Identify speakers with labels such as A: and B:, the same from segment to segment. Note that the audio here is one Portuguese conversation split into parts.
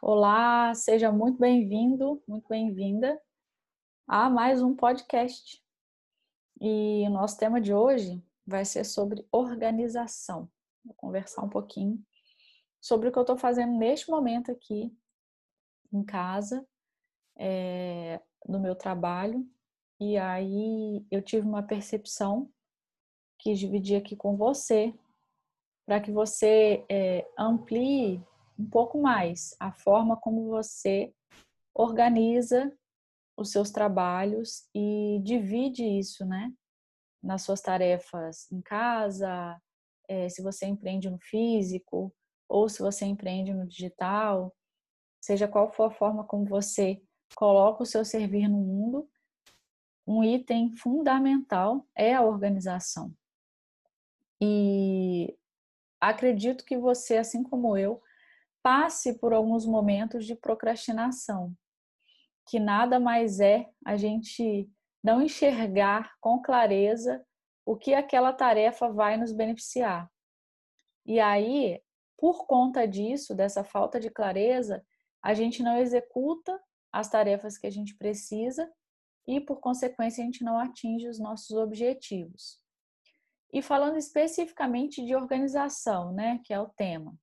A: Olá, seja muito bem-vindo, muito bem-vinda a mais um podcast. E o nosso tema de hoje vai ser sobre organização. Vou conversar um pouquinho sobre o que eu estou fazendo neste momento aqui em casa, é, no meu trabalho. E aí eu tive uma percepção que dividir aqui com você, para que você é, amplie um pouco mais a forma como você organiza os seus trabalhos e divide isso, né? Nas suas tarefas em casa, é, se você empreende no físico ou se você empreende no digital, seja qual for a forma como você coloca o seu servir no mundo, um item fundamental é a organização. E acredito que você, assim como eu, passe por alguns momentos de procrastinação, que nada mais é a gente não enxergar com clareza o que aquela tarefa vai nos beneficiar. E aí, por conta disso, dessa falta de clareza, a gente não executa as tarefas que a gente precisa e, por consequência, a gente não atinge os nossos objetivos. E falando especificamente de organização, né, que é o tema.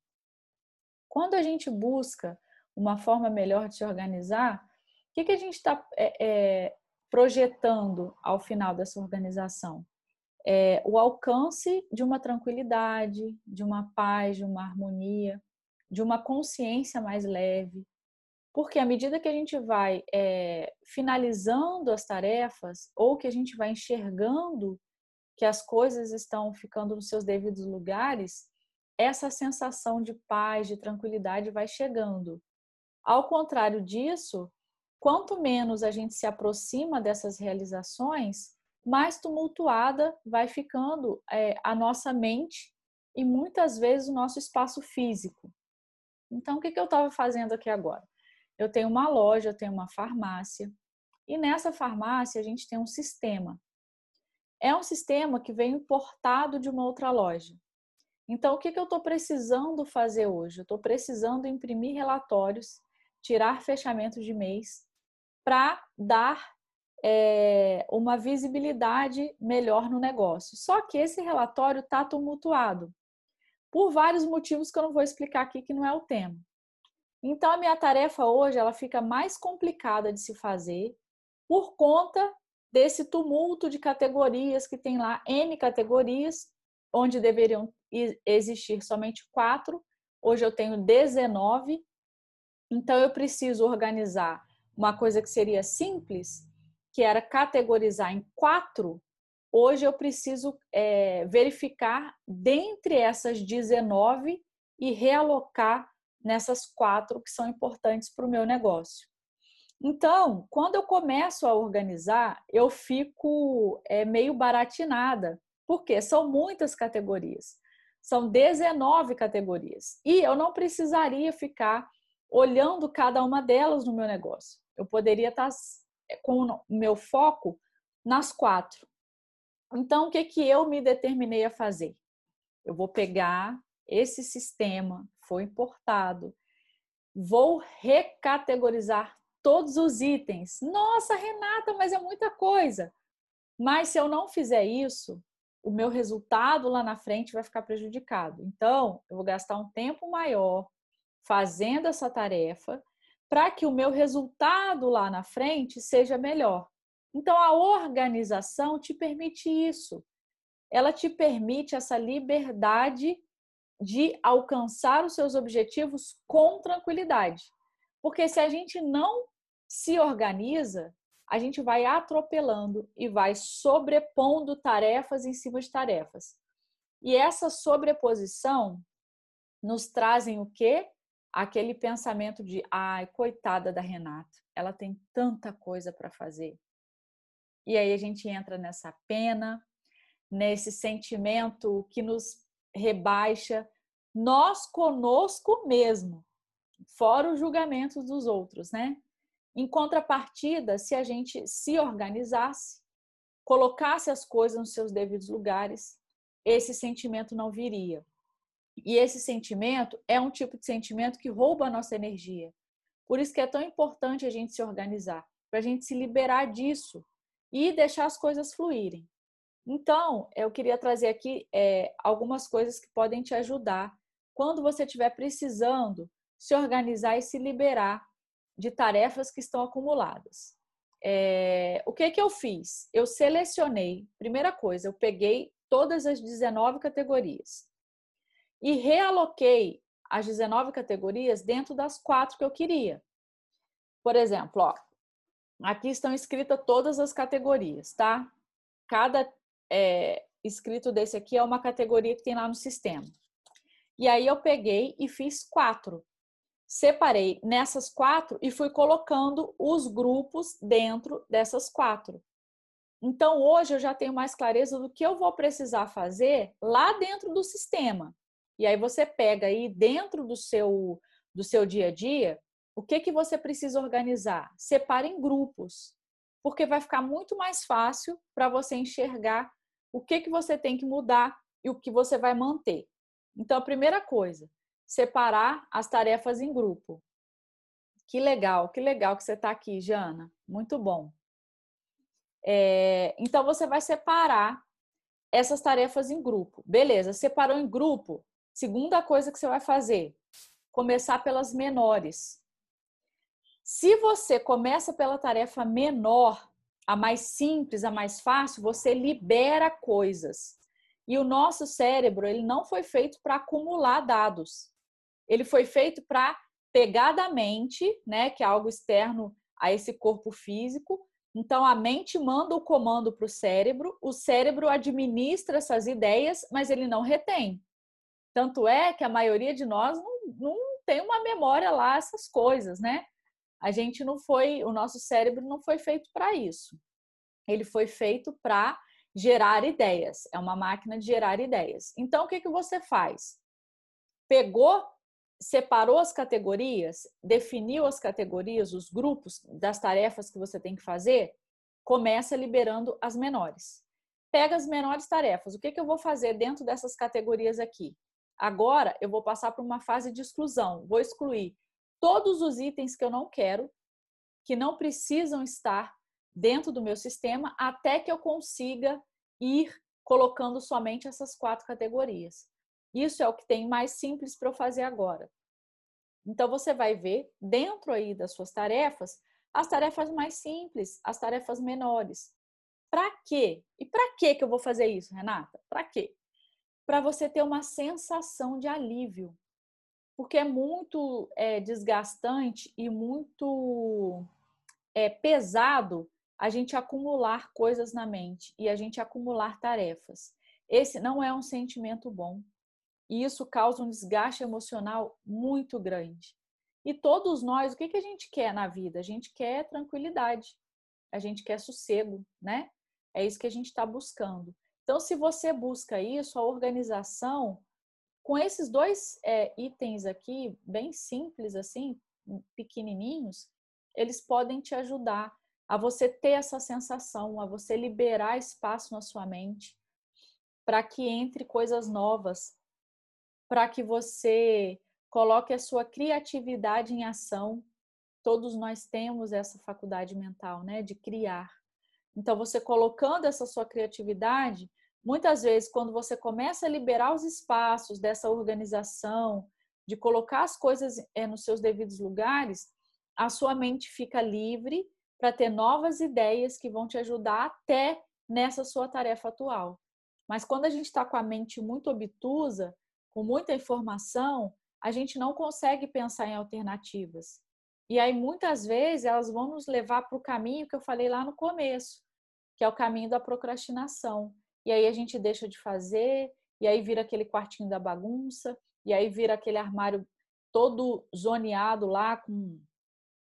A: Quando a gente busca uma forma melhor de se organizar, o que, que a gente está é, é, projetando ao final dessa organização? É, o alcance de uma tranquilidade, de uma paz, de uma harmonia, de uma consciência mais leve. Porque à medida que a gente vai é, finalizando as tarefas, ou que a gente vai enxergando que as coisas estão ficando nos seus devidos lugares, essa sensação de paz, de tranquilidade vai chegando. Ao contrário disso, quanto menos a gente se aproxima dessas realizações, mais tumultuada vai ficando é, a nossa mente e muitas vezes o nosso espaço físico. Então, o que, que eu estava fazendo aqui agora? Eu tenho uma loja, eu tenho uma farmácia, e nessa farmácia a gente tem um sistema. É um sistema que vem importado de uma outra loja. Então, o que, que eu estou precisando fazer hoje? Eu estou precisando imprimir relatórios, tirar fechamentos de mês, para dar é, uma visibilidade melhor no negócio. Só que esse relatório está tumultuado, por vários motivos que eu não vou explicar aqui, que não é o tema. Então, a minha tarefa hoje ela fica mais complicada de se fazer por conta desse tumulto de categorias que tem lá, N categorias, onde deveriam existir somente quatro, hoje eu tenho 19, então eu preciso organizar uma coisa que seria simples, que era categorizar em quatro, hoje eu preciso é, verificar dentre essas 19 e realocar nessas quatro que são importantes para o meu negócio. Então, quando eu começo a organizar, eu fico é, meio baratinada, porque são muitas categorias. São 19 categorias. E eu não precisaria ficar olhando cada uma delas no meu negócio. Eu poderia estar eh, com o meu foco nas quatro. Então, o que, que eu me determinei a fazer? Eu vou pegar esse sistema, foi importado, vou recategorizar todos os itens. Nossa, Renata, mas é muita coisa. Mas se eu não fizer isso, o meu resultado lá na frente vai ficar prejudicado. Então, eu vou gastar um tempo maior fazendo essa tarefa para que o meu resultado lá na frente seja melhor. Então, a organização te permite isso. Ela te permite essa liberdade de alcançar os seus objetivos com tranquilidade. Porque se a gente não se organiza, a gente vai atropelando e vai sobrepondo tarefas em cima de tarefas. E essa sobreposição nos trazem o quê? Aquele pensamento de, ai, coitada da Renata, ela tem tanta coisa para fazer. E aí a gente entra nessa pena, nesse sentimento que nos rebaixa, nós conosco mesmo, fora os julgamentos dos outros, né? Em contrapartida, se a gente se organizasse, colocasse as coisas nos seus devidos lugares, esse sentimento não viria. E esse sentimento é um tipo de sentimento que rouba a nossa energia. Por isso que é tão importante a gente se organizar, para a gente se liberar disso e deixar as coisas fluírem. Então, eu queria trazer aqui é, algumas coisas que podem te ajudar quando você estiver precisando se organizar e se liberar de tarefas que estão acumuladas. É, o que que eu fiz? Eu selecionei, primeira coisa, eu peguei todas as 19 categorias e realoquei as 19 categorias dentro das quatro que eu queria. Por exemplo, ó, aqui estão escritas todas as categorias, tá? Cada é, escrito desse aqui é uma categoria que tem lá no sistema. E aí eu peguei e fiz quatro. Separei nessas quatro e fui colocando os grupos dentro dessas quatro. Então hoje eu já tenho mais clareza do que eu vou precisar fazer lá dentro do sistema. E aí você pega aí dentro do seu do seu dia a dia, o que que você precisa organizar? Separe em grupos, porque vai ficar muito mais fácil para você enxergar o que que você tem que mudar e o que você vai manter. Então, a primeira coisa, separar as tarefas em grupo. Que legal, que legal que você está aqui, Jana. Muito bom. É, então, você vai separar essas tarefas em grupo. Beleza, separou em grupo. Segunda coisa que você vai fazer, começar pelas menores. Se você começa pela tarefa menor, a mais simples, a mais fácil, você libera coisas. E o nosso cérebro, ele não foi feito para acumular dados. Ele foi feito para pegar da mente, né, que é algo externo a esse corpo físico. Então a mente manda o comando para o cérebro, o cérebro administra essas ideias, mas ele não retém. Tanto é que a maioria de nós não, não tem uma memória lá, essas coisas, né? A gente não foi, o nosso cérebro não foi feito para isso. Ele foi feito para gerar ideias. É uma máquina de gerar ideias. Então, o que, que você faz? Pegou, separou as categorias, definiu as categorias, os grupos das tarefas que você tem que fazer, começa liberando as menores. Pega as menores tarefas. O que, que eu vou fazer dentro dessas categorias aqui? Agora eu vou passar para uma fase de exclusão. Vou excluir todos os itens que eu não quero, que não precisam estar dentro do meu sistema até que eu consiga ir colocando somente essas quatro categorias. Isso é o que tem mais simples para eu fazer agora. Então você vai ver dentro aí das suas tarefas as tarefas mais simples, as tarefas menores. Para quê? E para que que eu vou fazer isso, Renata? Para quê? Para você ter uma sensação de alívio. Porque é muito é, desgastante e muito é, pesado a gente acumular coisas na mente e a gente acumular tarefas. Esse não é um sentimento bom. E isso causa um desgaste emocional muito grande. E todos nós, o que, que a gente quer na vida? A gente quer tranquilidade, a gente quer sossego, né? É isso que a gente está buscando. Então, se você busca isso, a organização, com esses dois é, itens aqui, bem simples assim, pequenininhos, eles podem te ajudar a você ter essa sensação, a você liberar espaço na sua mente para que entre coisas novas, para que você coloque a sua criatividade em ação. Todos nós temos essa faculdade mental, né, de criar. Então, você colocando essa sua criatividade, muitas vezes, quando você começa a liberar os espaços dessa organização, de colocar as coisas é, nos seus devidos lugares, a sua mente fica livre para ter novas ideias que vão te ajudar até nessa sua tarefa atual. Mas quando a gente está com a mente muito obtusa, com muita informação, a gente não consegue pensar em alternativas. E aí, muitas vezes, elas vão nos levar para o caminho que eu falei lá no começo, que é o caminho da procrastinação. E aí a gente deixa de fazer, e aí vira aquele quartinho da bagunça, e aí vira aquele armário todo zoneado lá com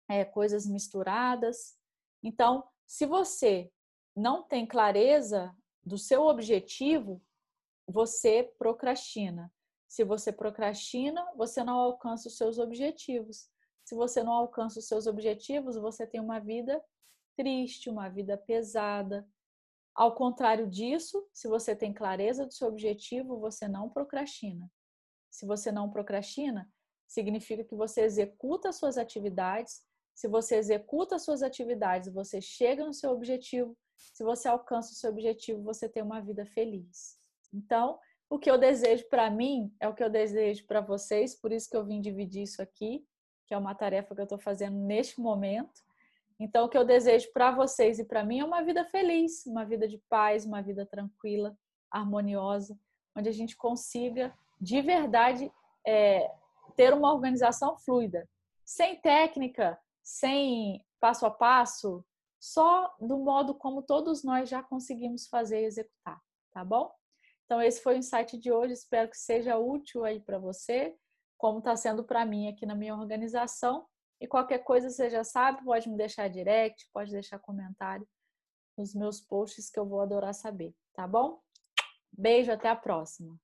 A: é, coisas misturadas. Então, se você não tem clareza do seu objetivo, você procrastina. Se você procrastina, você não alcança os seus objetivos. Se você não alcança os seus objetivos, você tem uma vida triste, uma vida pesada. Ao contrário disso, se você tem clareza do seu objetivo, você não procrastina. Se você não procrastina, significa que você executa as suas atividades. Se você executa as suas atividades, você chega no seu objetivo. Se você alcança o seu objetivo, você tem uma vida feliz. Então, o que eu desejo para mim é o que eu desejo para vocês, por isso que eu vim dividir isso aqui, que é uma tarefa que eu estou fazendo neste momento. Então, o que eu desejo para vocês e para mim é uma vida feliz, uma vida de paz, uma vida tranquila, harmoniosa, onde a gente consiga de verdade é, ter uma organização fluida, sem técnica, sem passo a passo, só do modo como todos nós já conseguimos fazer e executar, tá bom? Então esse foi o insight de hoje, espero que seja útil aí para você, como está sendo para mim aqui na minha organização. E qualquer coisa você já sabe, pode me deixar direct, pode deixar comentário nos meus posts que eu vou adorar saber, tá bom? Beijo, até a próxima.